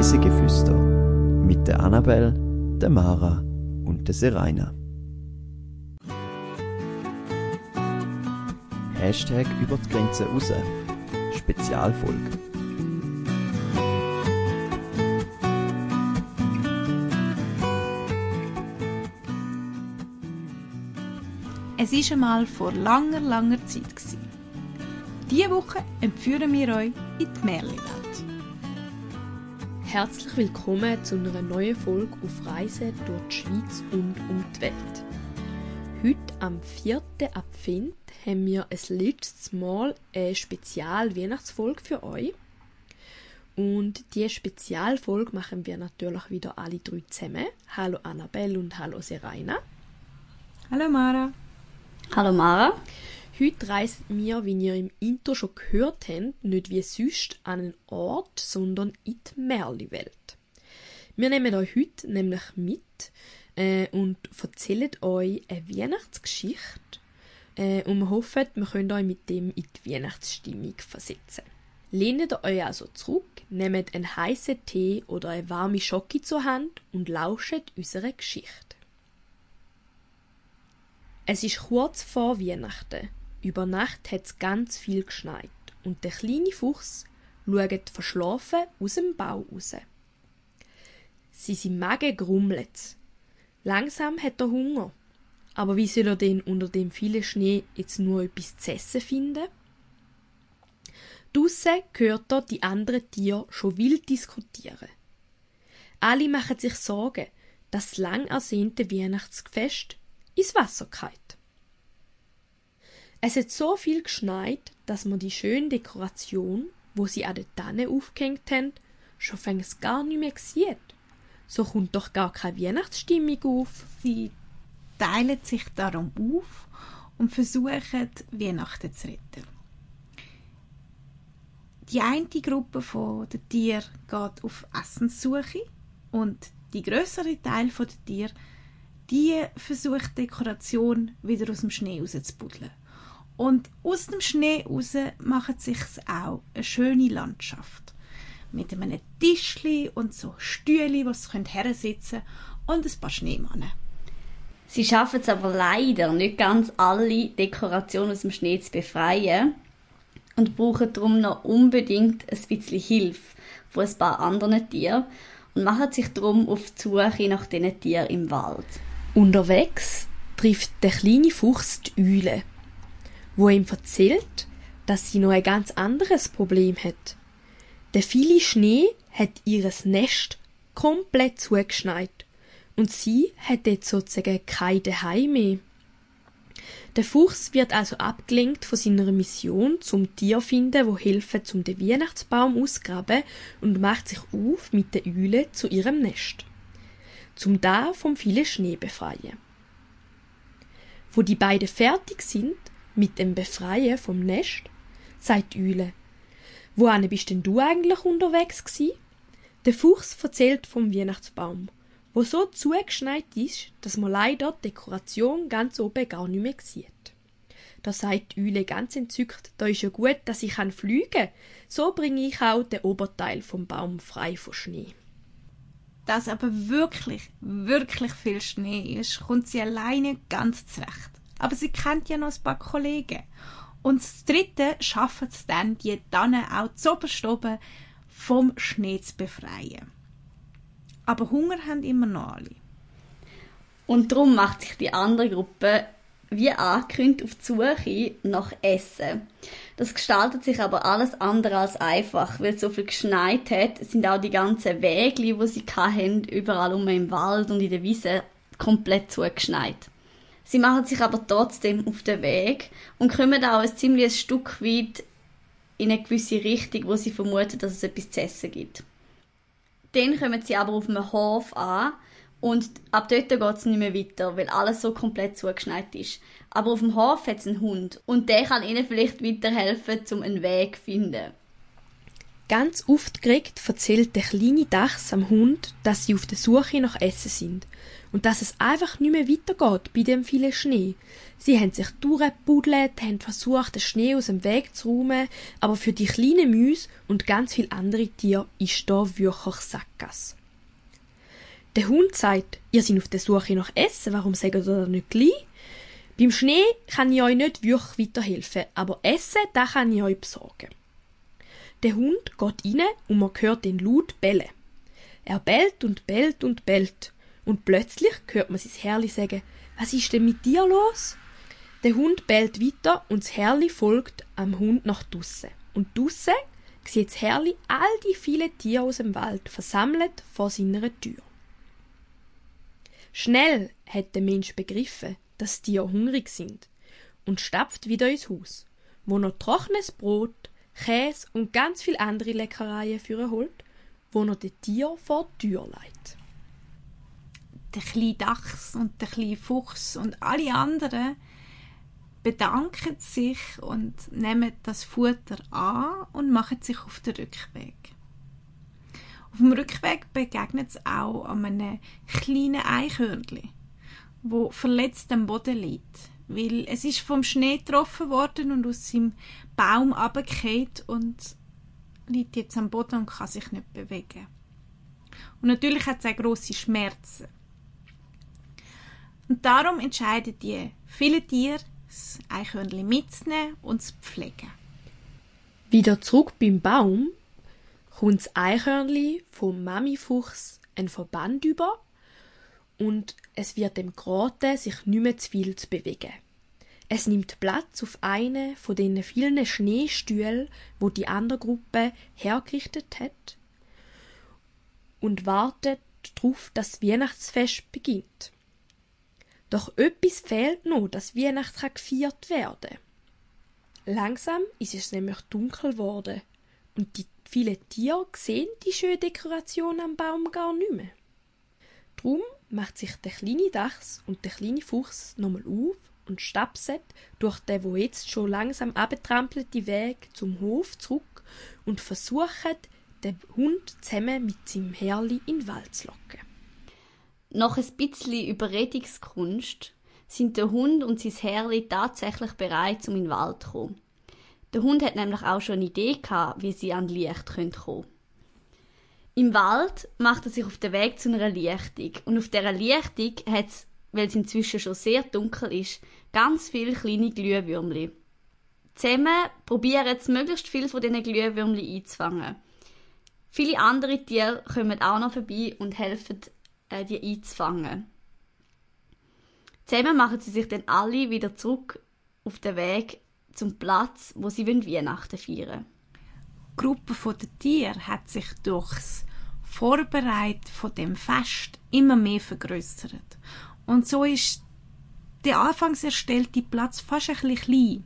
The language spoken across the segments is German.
Reisegeflüster mit der Annabel, der Mara und der Seraina. Hashtag über die Grenze raus. Spezialfolge. Es ist einmal vor langer, langer Zeit. Diese Woche entführen wir euch in die Märchenwelt. Herzlich willkommen zu einer neuen Folge auf Reise durch die Schweiz und um die Welt. Heute am 4. Advent haben wir ein letztes Mal eine Spezial-Weihnachtsfolge für euch. Und diese Spezialfolge machen wir natürlich wieder alle drei zusammen. Hallo Annabelle und hallo Seraina. Hallo Mara. Hallo Mara. Heute reisen wir, wie ihr im Intro schon gehört habt, nicht wie sonst an einen Ort, sondern in die Märli-Welt. Wir nehmen euch heute nämlich mit äh, und erzählen euch eine Weihnachtsgeschichte äh, und wir hoffen, wir können euch mit dem in die Weihnachtsstimmung versetzen. Lehnt euch also zurück, nehmt einen heißen Tee oder eine warme Schocke zur Hand und lauscht unserer Geschichte. Es ist kurz vor Weihnachten. Über Nacht hat es ganz viel geschneit und der kleine Fuchs schaut verschlafen aus dem Bau raus. Sie sind Magen grummelt. Langsam hat er Hunger. Aber wie soll er denn unter dem vielen Schnee jetzt nur etwas zu essen finden? Draussen hört er die anderen Tiere schon wild diskutieren. Alle machen sich Sorgen, dass das lang ersehnte Weihnachtsfest ins Wasser geht. Es hat so viel geschneit, dass man die schöne Dekoration, wo sie an der Tanne aufgehängt haben, schon fängs gar nicht mehr sieht. So kommt doch gar keine Weihnachtsstimmung auf. Sie teilen sich darum auf und versuchen, Weihnachten zu retten. Die eine Gruppe der Tiere geht auf Essenssuche und die größere Teil der Tiere die versucht Dekoration wieder aus dem Schnee rauszubuddeln. Und aus dem Schnee raus macht sich auch eine schöne Landschaft. Mit einem Tischli und so Stühli, wo sie hersitzen können und ein paar Schneemannen. Sie schaffen es aber leider nicht ganz alle Dekorationen aus dem Schnee zu befreien und brauchen darum noch unbedingt ein bisschen Hilfe von ein paar anderen Tieren und machen sich darum auf die Suche nach diesen Tieren im Wald. Unterwegs trifft der kleine Fuchs die Eule, wo ihm erzählt, dass sie noch ein ganz anderes Problem hat. Der viele Schnee hat ihres Nest komplett zugeschneit und sie hat jetzt sozusagen kein Heim mehr. Der Fuchs wird also abgelenkt von seiner Mission zum Tier finden, wo helfen zum den Weihnachtsbaum ausgraben und macht sich auf mit der Eule zu ihrem Nest zum da vom vielen Schnee befreien. Wo die beiden fertig sind mit dem Befreien vom Nest, sagt die Eule, Wohin bist denn du eigentlich unterwegs gsi? Der Fuchs erzählt vom Weihnachtsbaum, wo so zugeschneit ist, dass man leider die Dekoration ganz oben gar nicht mehr sieht. Da sagt die Eule ganz entzückt, da ist ja gut, dass ich kann fliegen. So bringe ich auch den Oberteil vom Baum frei von Schnee dass aber wirklich, wirklich viel Schnee ist, kommt sie alleine ganz zurecht. Aber sie kennt ja noch ein paar Kollegen. Und das dritte schafft es dann, die dann auch zu oben vom Schnee zu befreien. Aber Hunger haben immer noch alle. Und darum macht sich die andere Gruppe wie angekündigt auf die Suche nach Essen. Das gestaltet sich aber alles andere als einfach, weil es so viel geschneit hat, sind auch die ganzen Wege, wo sie hatten, überall um im Wald und in der Wiese komplett zugeschneit. Sie machen sich aber trotzdem auf den Weg und kommen auch ein ziemliches Stück weit in eine gewisse Richtung, wo sie vermuten, dass es etwas zu essen gibt. Dann kommen sie aber auf einem Hof an, und ab dort geht es nicht mehr weiter, weil alles so komplett zugeschneit ist. Aber auf dem Hof hat es einen Hund und der kann ihnen vielleicht weiterhelfen, um einen Weg zu finden. Ganz aufgeregt erzählt der kleine Dachs am Hund, dass sie auf der Suche nach Essen sind und dass es einfach nicht mehr weitergeht bei dem vielen Schnee. Sie haben sich durchgebuddelt, haben versucht, den Schnee aus dem Weg zu räumen, aber für die kleinen Mäuse und ganz viele andere Tiere ist da wirklich Sackgasse. Der Hund sagt, ihr seid auf der Suche nach Essen, warum sagt ihr das nicht gleich? Beim Schnee kann ich euch nicht wirklich weiterhelfen, aber Essen, da kann ich euch besorgen. Der Hund geht rein und man hört den laut bellen. Er bellt und bellt und bellt. Und plötzlich hört man sein Herrli sagen, was ist denn mit dir los? Der Hund bellt weiter und das Herrli folgt am Hund nach draussen. Und draussen sieht das Herrli all die vielen Tiere aus dem Wald versammelt vor seiner Tür. Schnell hat der Mensch begriffen, dass die Tiere hungrig sind und stapft wieder ins Haus, wo noch trockenes Brot, Käse und ganz viel andere Leckereien für holt, wo noch die Tier vor die Tür leitet. Der kleine Dachs und der kleine Fuchs und alle anderen bedanken sich und nehmen das Futter an und machen sich auf den Rückweg. Auf dem Rückweg begegnet es auch an einem kleinen Eichhörnchen wo verletzt am Boden liegt, weil es ist vom Schnee getroffen worden und aus seinem Baum abgekehrt und liegt jetzt am Boden und kann sich nicht bewegen. Und natürlich hat es auch grosse Schmerzen. Und darum entscheiden die viele Tiere, das Eichhörnchen mitzunehmen und zu pflegen. Wieder zurück beim Baum das Eichhörnchen vom Mamifuchs ein Verband über und es wird dem geraten, sich nicht mehr zu viel zu bewegen. Es nimmt Platz auf eine von den vielen Schneestühlen, wo die andere Gruppe hergerichtet hat, und wartet darauf, dass das Weihnachtsfest beginnt. Doch etwas fehlt noch, dass Weihnachten gefeiert werden. Langsam ist es nämlich dunkel geworden und die vielen Tiere sehen die schöne Dekoration am Baum gar nicht mehr. Drum macht sich der kleine Dachs und der kleine Fuchs nochmal auf und stapset durch den wo jetzt schon langsam abgetrampelte Weg zum Hof zurück und versucht, den Hund zusammen mit seinem Herrli in den Wald zu locken. Nach ein bisschen Überredungskunst sind der Hund und sein Herrli tatsächlich bereit, um in den Wald zu kommen. Der Hund hat nämlich auch schon eine Idee gehabt, wie sie an Licht kommen können. Im Wald macht er sich auf den Weg zu einer Lichtung. Und auf dieser Lichtung hat es, weil es inzwischen schon sehr dunkel ist, ganz viele kleine Glühwürmli. Zusammen probieren sie möglichst viel von diesen Glühwürmli einzufangen. Viele andere Tiere kommen auch noch vorbei und helfen, äh, die einzufangen. Zusammen machen sie sich dann alle wieder zurück auf den Weg zum Platz, wo sie Weihnachten feiern Die Gruppe der Tiere hat sich durchs Vorbereiten von dem Fest immer mehr vergrößert. Und so ist der anfangs erstellte Platz fast ein bisschen klein.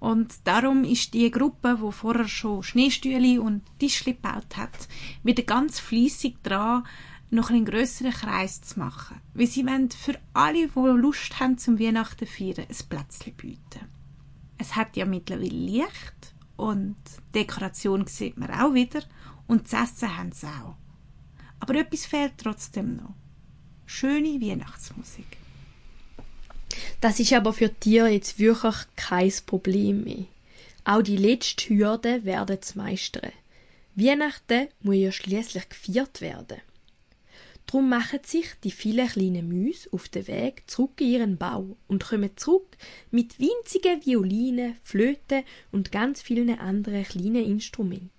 Und darum ist die Gruppe, wo vorher schon Schneestühle und Tischli gebaut hat, wieder ganz fließig dran, noch einen größeren Kreis zu machen. Weil sie wollen für alle, die Lust haben zum Weihnachten feiern, ein Plätzchen bieten. Es hat ja mittlerweile Licht und Dekoration sieht man auch wieder und zu essen haben sie auch. Aber etwas fehlt trotzdem noch. Schöne Weihnachtsmusik. Das ist aber für Tiere jetzt wirklich kein Problem mehr. Auch die letzte Hürde werden zu meistern. Weihnachten muss ja schließlich gefeiert werden. Drum machen sich die vielen kleinen Müs auf den Weg zurück in ihren Bau und kommen zurück mit winzigen Violinen, Flöten und ganz vielen anderen kleinen Instrumenten.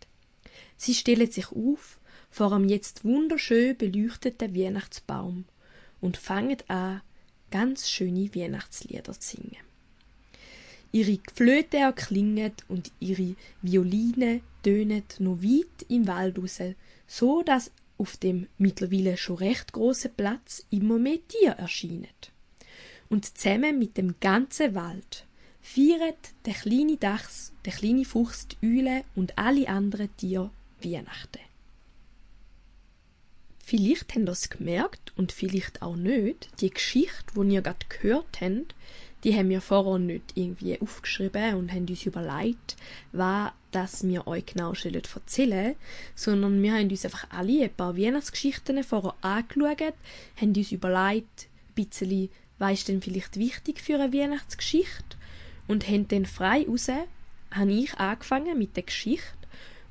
Sie stellen sich auf vor einem jetzt wunderschön beleuchteten Weihnachtsbaum und fangen an, ganz schöne Weihnachtslieder zu singen. Ihre Flöte erklingen und ihre Violine tönen noch weit im Wald raus, so dass auf dem mittlerweile schon recht großen Platz immer mehr Tiere erscheinen. Und zusammen mit dem ganzen Wald feiert der kleine Dachs, der kleine Fuchs, die Eule und alle anderen Tiere Weihnachten. Vielleicht habt ihr es gemerkt und vielleicht auch nicht, die Geschichte, die ihr gerade gehört habt, die haben wir vorher nicht irgendwie aufgeschrieben und haben uns überlegt, was das wir euch genau erzählen sondern wir haben uns einfach alle ein paar Weihnachtsgeschichten vorher angeschaut, haben uns überlegt, ein bisschen, was ist denn vielleicht wichtig für eine Weihnachtsgeschichte? Und haben dann frei raus, habe ich angefangen mit der Geschichte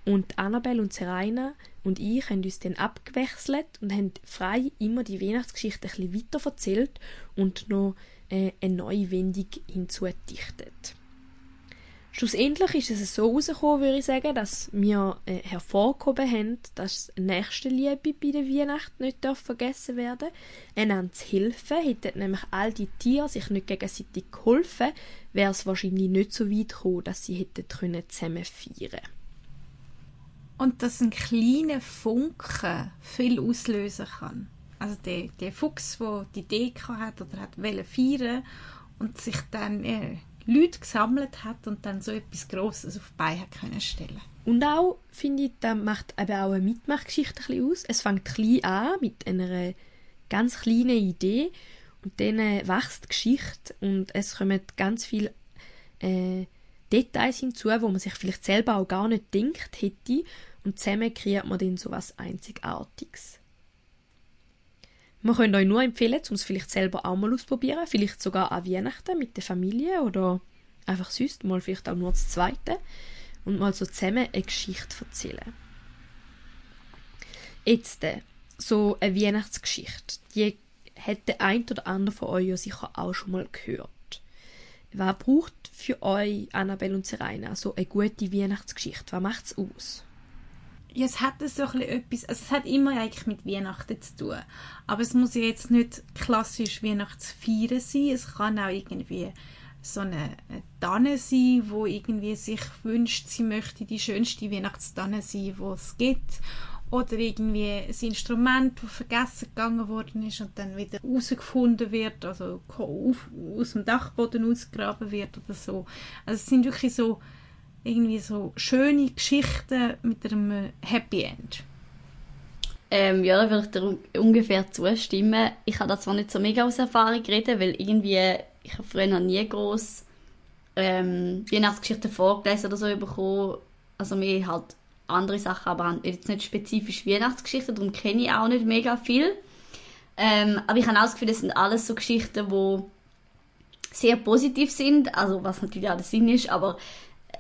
und Annabelle und Serena und ich haben uns dann abgewechselt und haben frei immer die Weihnachtsgeschichte ein bisschen weiter erzählt und noch äh, eine neue Wendung hinzugedichtet. Schlussendlich ist es so herausgekommen, würde ich sagen, dass wir äh, hervorgehoben haben, dass Nächstenliebe bei der Weihnacht nicht vergessen werden darf. Einander zu helfen, hätten nämlich all die Tiere sich nicht gegenseitig geholfen, wäre es wahrscheinlich nicht so weit gekommen, dass sie hätten zusammen feiern können. Und dass ein kleiner Funke viel auslösen kann. Also der, der Fuchs, der die Idee hat oder hat feiern und sich dann äh, Leute gesammelt hat und dann so etwas Grosses auf die Beine können stellen Und auch, finde ich, das macht eben auch eine Mitmachgeschichte ein aus. Es fängt klein an, mit einer ganz kleinen Idee und dann wächst die Geschichte und es kommen ganz viele äh, Details hinzu, wo man sich vielleicht selber auch gar nicht denkt hätte und zusammen kreiert man dann so etwas Einzigartiges. Wir können euch nur empfehlen, um es vielleicht selber auch mal auszuprobieren, vielleicht sogar an Weihnachten mit der Familie oder einfach sonst mal vielleicht auch nur das Zweite und mal so zusammen eine Geschichte erzählen. Jetzt äh, so eine Weihnachtsgeschichte, die hat der ein oder andere von euch ja sicher auch schon mal gehört. Was braucht für euch, Annabelle und Serena, so eine gute Weihnachtsgeschichte? Was macht es aus? Ja, es hat so ein etwas, also es hat immer eigentlich mit Weihnachten zu tun. Aber es muss ja jetzt nicht klassisch Weihnachtsfeiern sein. Es kann auch irgendwie so eine, Tanne sein, wo irgendwie sich wünscht, sie möchte die schönste Weihnachtstanne sein, wo es gibt oder irgendwie ein Instrument, das vergessen gegangen worden ist und dann wieder herausgefunden wird, also aus dem Dachboden ausgegraben wird oder so. Also es sind wirklich so irgendwie so schöne Geschichten mit einem Happy End. Ähm, ja, da würde ich dir ungefähr zustimmen. Ich habe da zwar nicht so mega aus Erfahrung reden, weil irgendwie, ich habe früher noch nie groß ähm, Weihnachtsgeschichten vorgelesen oder so bekommen. Also mir halt andere Sachen, aber jetzt nicht spezifisch Weihnachtsgeschichten, darum kenne ich auch nicht mega viel. Ähm, aber ich habe auch das Gefühl, das sind alles so Geschichten, die sehr positiv sind, also was natürlich auch der Sinn ist, aber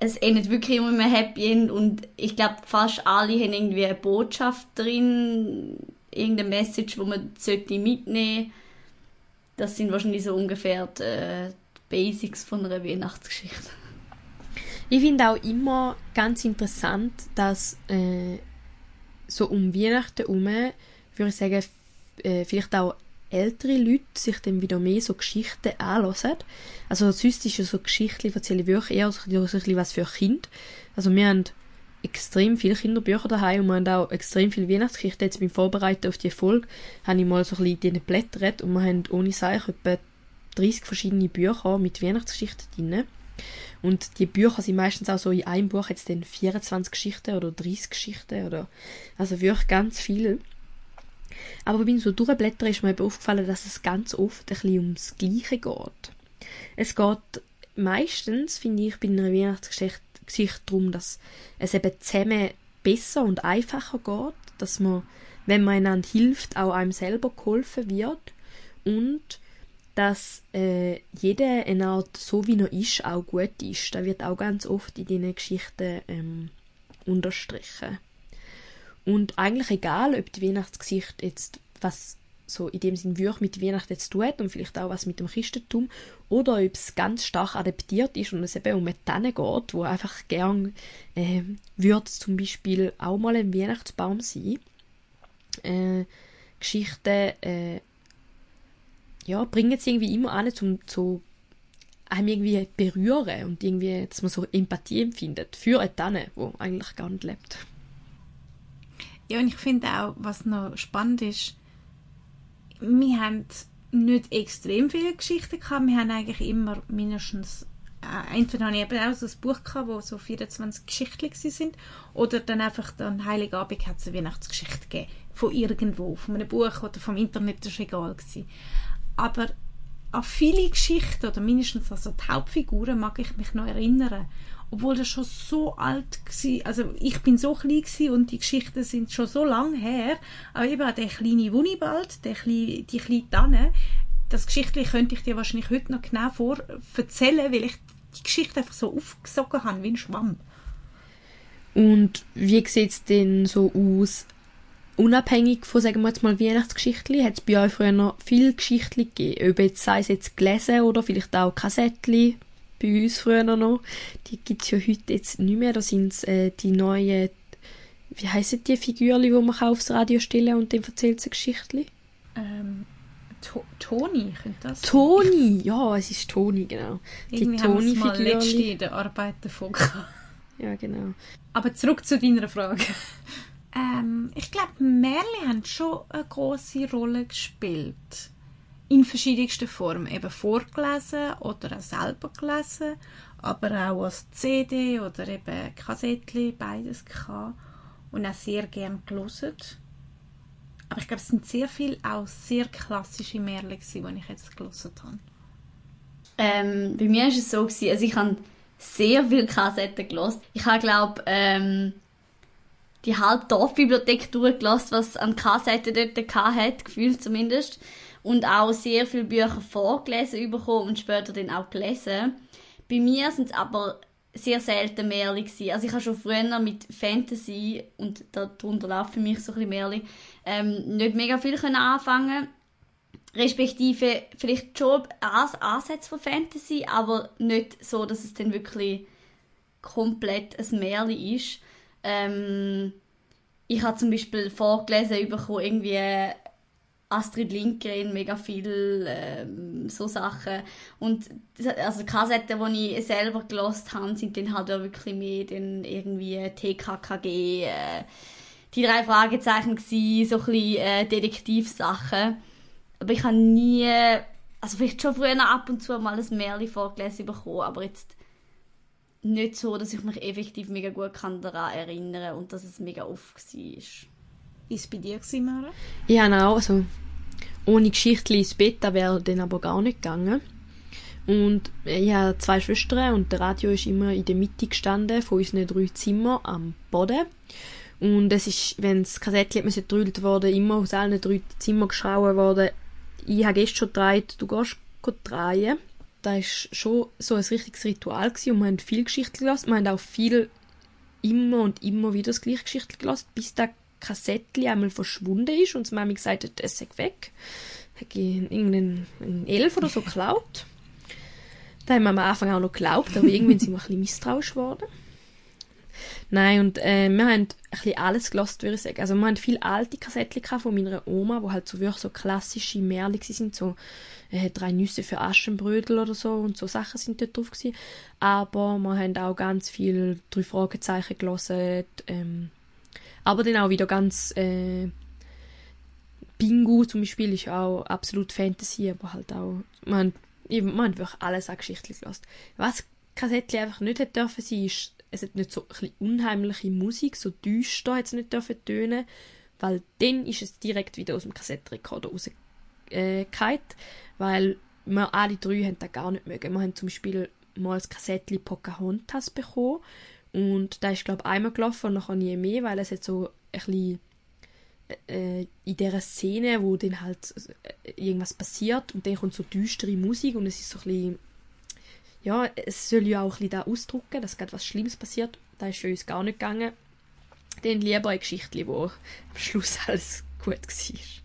es endet wirklich immer mehr Happy End und ich glaube, fast alle haben irgendwie eine Botschaft drin, irgendeine Message, wo man sollte mitnehmen Das sind wahrscheinlich so ungefähr die, äh, die Basics von einer Weihnachtsgeschichte. Ich finde auch immer ganz interessant, dass äh, so um Weihnachten herum, würde ich sagen, äh, vielleicht auch ältere Leute sich dann wieder mehr so Geschichten anhören. Also sonst ist ja so Geschichten erzähle wirklich eher so ein bisschen was für Kinder. Also wir haben extrem viele Kinderbücher daheim und wir haben auch extrem viele Weihnachtsgeschichten. Jetzt beim Vorbereiten auf die Folge habe ich mal so ein bisschen blättert und wir haben ohne Seich etwa 30 verschiedene Bücher mit Weihnachtsgeschichten drin. Und die Bücher sind meistens auch so in einem Buch jetzt dann 24 Geschichten oder 30 Geschichten oder also wirklich ganz viel. Aber beim so durchblättern ist mir aufgefallen, dass es ganz oft ein bisschen ums Gleiche geht. Es geht meistens, finde ich, bei einer Weihnachtsgeschichte darum, dass es eben zusammen besser und einfacher geht, dass man, wenn man einander hilft, auch einem selber geholfen wird und dass äh, jeder eine Art, so wie er ist, auch gut ist. Das wird auch ganz oft in diesen Geschichten ähm, unterstrichen. Und eigentlich egal, ob die Weihnachtsgeschichte jetzt was so in dem Sinn wirklich mit Weihnachten jetzt tut und vielleicht auch was mit dem Christentum oder ob es ganz stark adaptiert ist und es eben um eine geht, wo einfach gern äh, würde zum Beispiel auch mal ein Weihnachtsbaum sein. Äh, Geschichten äh, ja, bringen es irgendwie immer an, zum so einem irgendwie berühren und irgendwie, dass man so Empathie empfindet für eine Tanne, wo eigentlich gar nicht lebt. Ja, und ich finde auch, was noch spannend ist, wir haben nicht extrem viele Geschichten gehabt, wir haben eigentlich immer mindestens äh, entweder habe ich eben auch so ein Buch gehabt, wo so 24 Geschichten sind, oder dann einfach dann Heiligabend hat es eine Weihnachtsgeschichte gegeben, von irgendwo, von einem Buch oder vom Internet, das war egal gewesen. Aber an viele Geschichten, oder mindestens also die Hauptfiguren, mag ich mich noch erinnern. Obwohl das schon so alt war. Also ich bin so klein und die Geschichten sind schon so lang her. Aber eben auch der kleine Wunibald, der kleine, die kleine Tanne, das Geschichte könnte ich dir wahrscheinlich heute noch genau vor erzählen, weil ich die Geschichte einfach so aufgesogen habe, wie ein Schwamm. Und wie sieht es denn so aus, unabhängig von, sagen wir jetzt mal, Weihnachtsgeschichten? Hat es bei euch früher noch viele Geschichten gegeben? Ob jetzt, sei es jetzt gelesen oder vielleicht auch Kassettchen? Bei uns früher noch. Die gibt es ja heute jetzt nicht mehr. Da sind es äh, die neuen, wie heissen die Figuren, die man aufs Radio stellen und dann erzählt sie Geschichten? Ähm, to Toni, könnte das Toni, ja, es ist Toni, genau. Irgendwie wir es mal letzte in der Arbeit davon. Ja, genau. Aber zurück zu deiner Frage. ähm, ich glaube, Märchen haben schon eine große Rolle gespielt. In verschiedensten Formen. Eben vorgelesen oder auch selber gelesen, aber auch als CD oder eben Kassettchen, beides gehabt. Und auch sehr gern gelesen. Aber ich glaube, es sind sehr viele auch sehr klassische Märchen, die ich jetzt gelesen habe. Ähm, bei mir war es so, gewesen, also ich habe sehr viele Kassetten gelost. Ich habe, glaube ähm, die halbe Dorfbibliothek durchgelost, was an Kassetten dort hat, gefühlt zumindest. Und auch sehr viele Bücher vorgelesen bekommen und später dann auch gelesen. Bei mir sind es aber sehr selten Märchen gewesen. Also ich habe schon früher mit Fantasy, und darunter läuft für mich so ein bisschen Märchen, ähm, nicht mega viel können anfangen respektive vielleicht schon Ansätze von Fantasy, aber nicht so, dass es dann wirklich komplett ein Märchen ist. Ähm, ich habe zum Beispiel vorgelesen bekommen, irgendwie Astrid Lindgren, mega viel ähm, so Sachen. Und also die Kassetten, die ich selber gelost habe, sind dann halt auch wirklich mehr dann irgendwie TKKG, äh, die drei Fragezeichen gewesen, so ein bisschen äh, Detektivsachen. Aber ich habe nie, also vielleicht schon früher ab und zu mal ein Märchen vorgelesen bekommen, aber jetzt nicht so, dass ich mich effektiv mega gut daran erinnern und dass es mega oft war. Ist es bei dir gewesen, Mara? Ja, auch. Also, ohne Geschichte ins Bett, da wäre dann aber gar nicht gegangen. Und ich habe zwei Schwestern und der Radio ist immer in der Mitte gestanden von unseren drei Zimmern am Boden. Und es ist, wenn das Kassettchen gedrüllt wurde, immer aus allen drei Zimmern geschrauben worden, ich habe gestern schon gedreht, du gehst drehen. Das war schon so ein richtiges Ritual gewesen und wir haben viel Geschichte gelassen. Wir haben auch viel immer und immer wieder das gleiche Geschichte gelassen, bis das Kassettchen einmal verschwunden ist und die Mami gesagt hat, es sei weg. Ich irgendeinen Elf oder so geklaut. Da haben wir am Anfang auch noch geglaubt, aber irgendwann sind wir ein bisschen misstrauisch geworden. Nein, und äh, wir haben ein bisschen alles gelost, würde ich sagen. Also wir haben viele alte Kassettchen von meiner Oma, wo halt so wirklich so klassische Märchen sind, so äh, drei Nüsse für Aschenbrödel oder so und so Sachen sind dort drauf gewesen. Aber wir haben auch ganz viel drei Fragezeichen gelesen, ähm, aber dann auch wieder ganz äh, Bingo zum Beispiel ist auch absolut Fantasy, aber halt auch man, man hat wirklich alles an Geschichten gelassen. Was Kassettchen einfach nicht hätte dürfen sein, ist es hat nicht so ein unheimliche Musik, so düster es nicht dürfen tönen, weil dann ist es direkt wieder aus dem Kassettenrekorder rausgefallen, äh, weil wir alle drei haben das gar nicht mögen. Wir haben zum Beispiel mal das Kassettchen Pocahontas bekommen und da ist glaube ich einmal gelaufen und nachher nie mehr, weil es hat so ein bisschen äh, in dieser Szene, wo dann halt äh, irgendwas passiert und dann kommt so düstere Musik und es ist so ein bisschen ja, es soll ja auch ein bisschen da ausdrücken, dass gerade was Schlimmes passiert. Da ist für uns gar nicht gegangen. Dann lieber eine Geschichte, wo am Schluss alles gut war.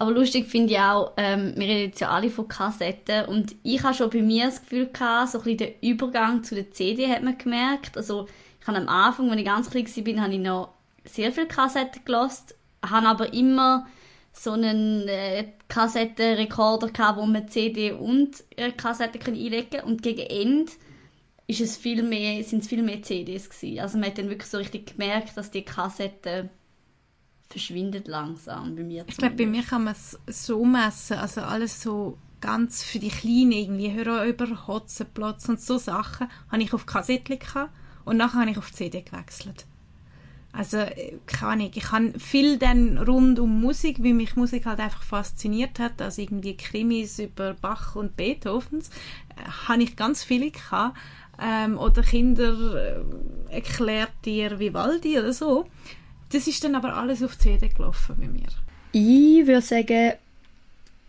Aber lustig finde ich auch, ähm, wir reden jetzt ja alle von Kassetten und ich habe schon bei mir das Gefühl gehabt, so ein bisschen der Übergang zu der CD hat man gemerkt. Also ich habe am Anfang, als ich ganz klein war, habe ich noch sehr viele Kassetten gelost, habe aber immer so einen äh, Kassettenrekorder gehabt, wo man CD und äh, Kassette einlegen kann. Und gegen Ende ist es viel mehr, sind es viel mehr CDs gewesen. Also man hat dann wirklich so richtig gemerkt, dass die Kassette verschwindet langsam bei mir. Ich glaube, bei mir kann man es so messen, also alles so ganz für die Kleinen irgendwie, Hörer über Hotzenplotz und so Sachen, habe ich auf Kassettchen gehabt und nachher habe ich auf CD gewechselt. Also, äh, keine Ahnung, ich habe viel dann rund um Musik, wie mich Musik halt einfach fasziniert hat, also irgendwie Krimis über Bach und Beethovens, äh, habe ich ganz viele gehabt. Ähm, oder Kinder äh, erklärt dir Vivaldi oder so. Das ist dann aber alles auf CD gelaufen bei mir. Ich würde sagen,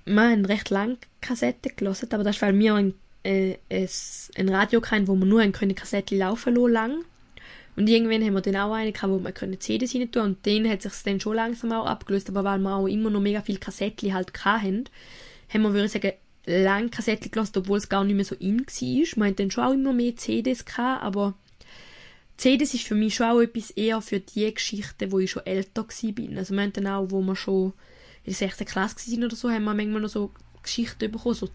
wir haben recht lange Kassetten gelesen, aber das ist, weil wir ein, äh, ein Radio hatten, wo wir nur eine Kassette laufen lassen lang. Und irgendwann haben wir dann auch eine gehabt, wo können CDs rein tun und den hat sich dann schon langsam auch abgelöst, aber weil wir auch immer noch mega viele Kassetten halt hatten, haben wir, würde ich sagen, lange Kassetten gelassen, obwohl es gar nicht mehr so in war. Wir hatten dann schon auch immer mehr CDs gehabt, aber CDs ist für mich schon auch etwas eher für die Geschichten, wo ich schon älter war. Also wir haben dann auch, wo wir schon in der 6. Klasse waren oder so, haben wir manchmal noch so Geschichten bekommen, so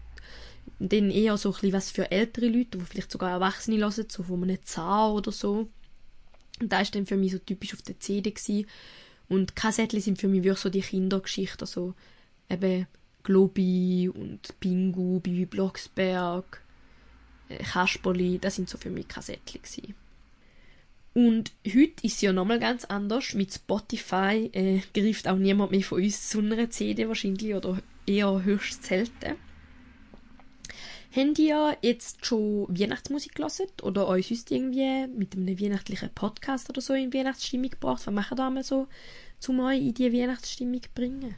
dann eher so ein bisschen was für ältere Leute, die vielleicht sogar Erwachsene hören, so von einem Zahn oder so. Und das war dann für mich so typisch auf der CD. Gewesen. Und Kassettchen sind für mich wirklich so die Kindergeschichten, also eben Globi und Pingu, Bibi Blocksberg, äh, Kasperli, das sind so für mich Kassettchen gewesen. Und heute ist es ja nochmal ganz anders. Mit Spotify äh, greift auch niemand mehr von uns zu einer CD wahrscheinlich oder eher höchst selten. Habt ihr jetzt schon Weihnachtsmusik gelesen oder euch sonst irgendwie mit einem weihnachtlichen Podcast oder so in Weihnachtsstimmung gebracht? Was machen da mal so, um euch in die Weihnachtsstimmung zu bringen?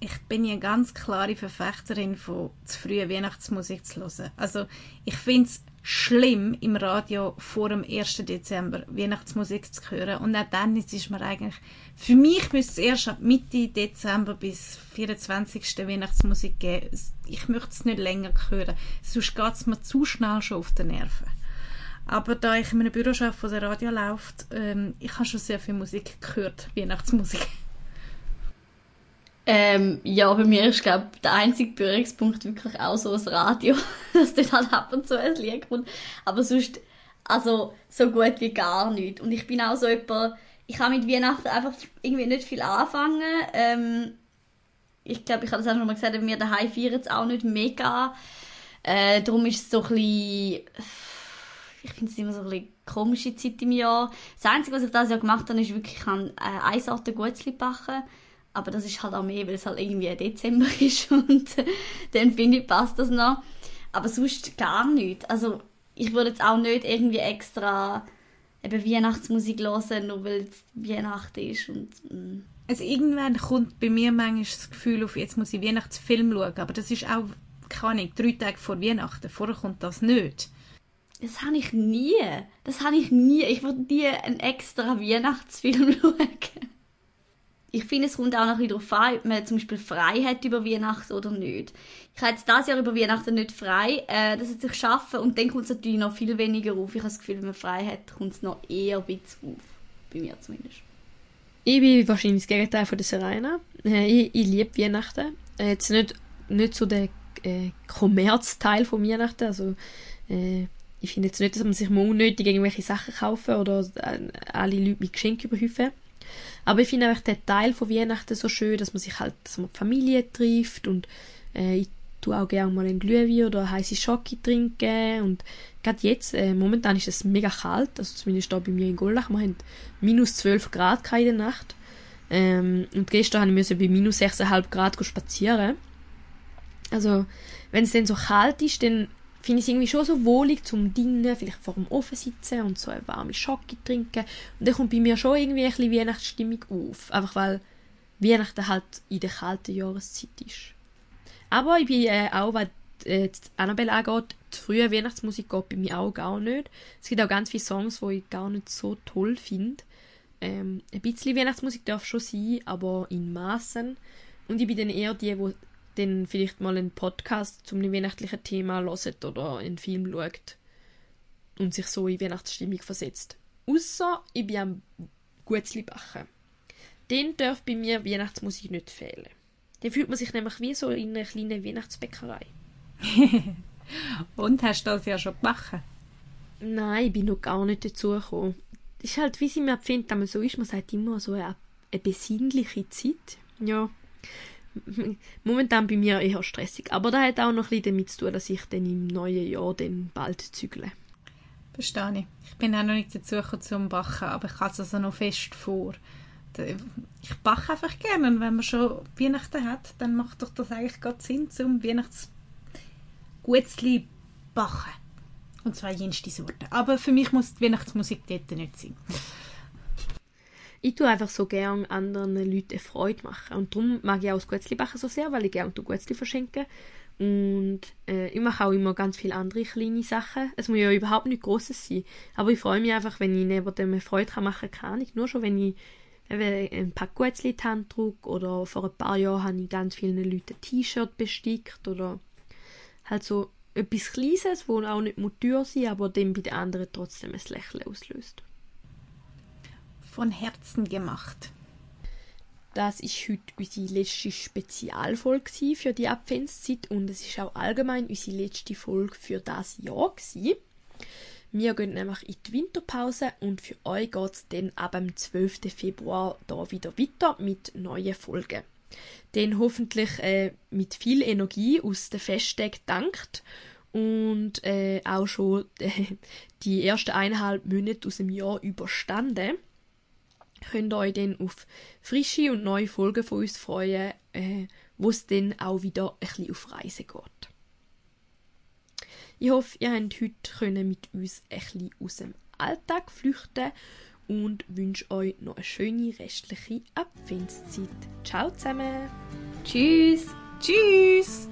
Ich bin ja ganz klare Verfechterin von zu früher Weihnachtsmusik zu hören. Also ich finde es schlimm, im Radio vor dem 1. Dezember Weihnachtsmusik zu hören. Und auch dann ist mir eigentlich, für mich müsste es erst ab Mitte Dezember bis 24. Weihnachtsmusik geben. Ich möchte es nicht länger hören. Sonst geht es mir zu schnell schon auf die Nerven. Aber da ich in einem Büro arbeite, wo der Radio läuft, ähm, ich habe schon sehr viel Musik gehört, Weihnachtsmusik. Ähm, ja, bei mir ist, glaube der einzige Berührungspunkt wirklich auch so das Radio, dass dort halt ab und zu ein Lied kommt. Aber sonst, also, so gut wie gar nicht. Und ich bin auch so jemand, ich kann mit Weihnachten einfach irgendwie nicht viel anfangen. Ähm, ich glaube, ich habe das auch schon mal gesagt, wir daheim feiern es auch nicht mega. Äh, darum ist es so ein bisschen, ich finde es immer so ein bisschen komische Zeit im Jahr. Das Einzige, was ich dieses Jahr gemacht habe, ist wirklich, ich habe äh, eine Sorte Gutzli backen aber das ist halt auch mehr, weil es halt irgendwie Dezember ist und dann finde ich, passt das noch. Aber sonst gar nicht. Also ich würde jetzt auch nicht irgendwie extra eben Weihnachtsmusik hören, nur weil es Weihnachten ist und mm. Also irgendwann kommt bei mir manchmal das Gefühl auf, jetzt muss ich Weihnachtsfilm schauen, aber das ist auch, keine Ahnung, drei Tage vor Weihnachten. Vorher kommt das nicht. Das habe ich nie. Das habe ich nie. Ich würde nie einen extra Weihnachtsfilm schauen ich finde, es kommt auch noch ein darauf an, ob man zum Beispiel frei hat über Weihnachten oder nicht. Ich habe jetzt dieses Jahr über Weihnachten nicht frei, äh, das hat sich schaffen und dann kommt es natürlich noch viel weniger auf. Ich habe das Gefühl, wenn man frei hat, kommt es noch eher ein bisschen auf. Bei mir zumindest. Ich bin wahrscheinlich das Gegenteil von der Serena. Äh, ich, ich liebe Weihnachten. Äh, jetzt nicht, nicht so der äh, Kommerzteil von Weihnachten, also äh, ich finde jetzt nicht, dass man sich mal unnötig irgendwelche Sachen kaufen oder äh, alle Leute mit Geschenken überhäufen. Aber ich finde einfach den Teil von Weihnachten so schön, dass man sich halt, dass man Familie trifft und äh, ich tue auch gerne mal einen Glühwein oder heiße Schoki trinken und gerade jetzt, äh, momentan ist es mega kalt, also zumindest da bei mir in Gollach, wir haben minus 12 Grad in der Nacht ähm, und gestern musste ich bei minus 6,5 Grad spazieren. Also, wenn es dann so kalt ist, dann finde ich es irgendwie schon so wohlig zum Dinnen, vielleicht vor dem Ofen sitzen und so eine warme Schocke trinken. Und dann kommt bei mir schon irgendwie ein bisschen Weihnachtsstimmung auf. Einfach weil Weihnachten halt in der kalten Jahreszeit ist. Aber ich bin äh, auch, was äh, Annabelle angeht, die frühe Weihnachtsmusik geht bei mir auch gar nicht. Es gibt auch ganz viele Songs, die ich gar nicht so toll finde. Ähm, ein bisschen Weihnachtsmusik darf schon sein, aber in Maßen. Und ich bin dann eher die, die dann vielleicht mal einen Podcast zum weihnachtlichen Thema hört oder einen Film schaut und sich so in Weihnachtsstimmung versetzt. Außer ich bin am Gutzli backen. Den darf bei mir Weihnachtsmusik nicht fehlen. Dann fühlt man sich nämlich wie so in einer kleinen Weihnachtsbäckerei. und hast du das ja schon gebacken? Nein, ich bin noch gar nicht dazu gekommen. Das ist halt, wie sie mir empfindet, so ist, man sagt immer so eine, eine besinnliche Zeit. Ja, momentan bei mir eher stressig. Aber das hat auch noch ein bisschen damit zu tun, dass ich dann im neuen Jahr dann bald zügle. Verstehe ich. Ich bin auch noch nicht dazu gekommen zum Backen, aber ich habe es also noch fest vor. Ich backe einfach gerne und wenn man schon Weihnachten hat, dann macht doch das eigentlich gerade Sinn, zum Weihnachtsgutzli backen. Und zwar jenste Sorten. Aber für mich muss die Weihnachtsmusik dort nicht sein. Ich tue einfach so gerne anderen Leuten Freude machen. Und darum mag ich auch das Gutzli backen so sehr, weil ich gerne Gutzli verschenke. Und äh, ich mache auch immer ganz viele andere kleine Sachen. Es muss ja überhaupt nicht Großes sein. Aber ich freue mich einfach, wenn ich neben dem Freude machen kann. Ich nur schon, wenn ich ein paar Gutzli in die Hand drücke. Oder vor ein paar Jahren habe ich ganz vielen Leuten T-Shirt bestickt. Oder halt so etwas Kleines, wo auch nicht teuer sein aber dann bei den anderen trotzdem ein Lächeln auslöst. Von Herzen gemacht. Das ist heute unsere letzte Spezialfolge für die Adventszeit und es ist auch allgemein unsere letzte Folge für das Jahr gewesen. Wir gehen nämlich in die Winterpause und für euch geht es dann ab dem 12. Februar da wieder weiter mit neuen Folgen. Dann hoffentlich äh, mit viel Energie aus den Festtagen dankt und äh, auch schon äh, die ersten eineinhalb Monate aus dem Jahr überstanden könnt ihr euch dann auf frische und neue Folgen von uns freuen, äh, wo es dann auch wieder ein bisschen auf Reise geht. Ich hoffe, ihr habt heute mit uns ein bisschen aus dem Alltag flüchten und wünsche euch noch eine schöne restliche Adventszeit. Ciao zusammen! Tschüss! Tschüss!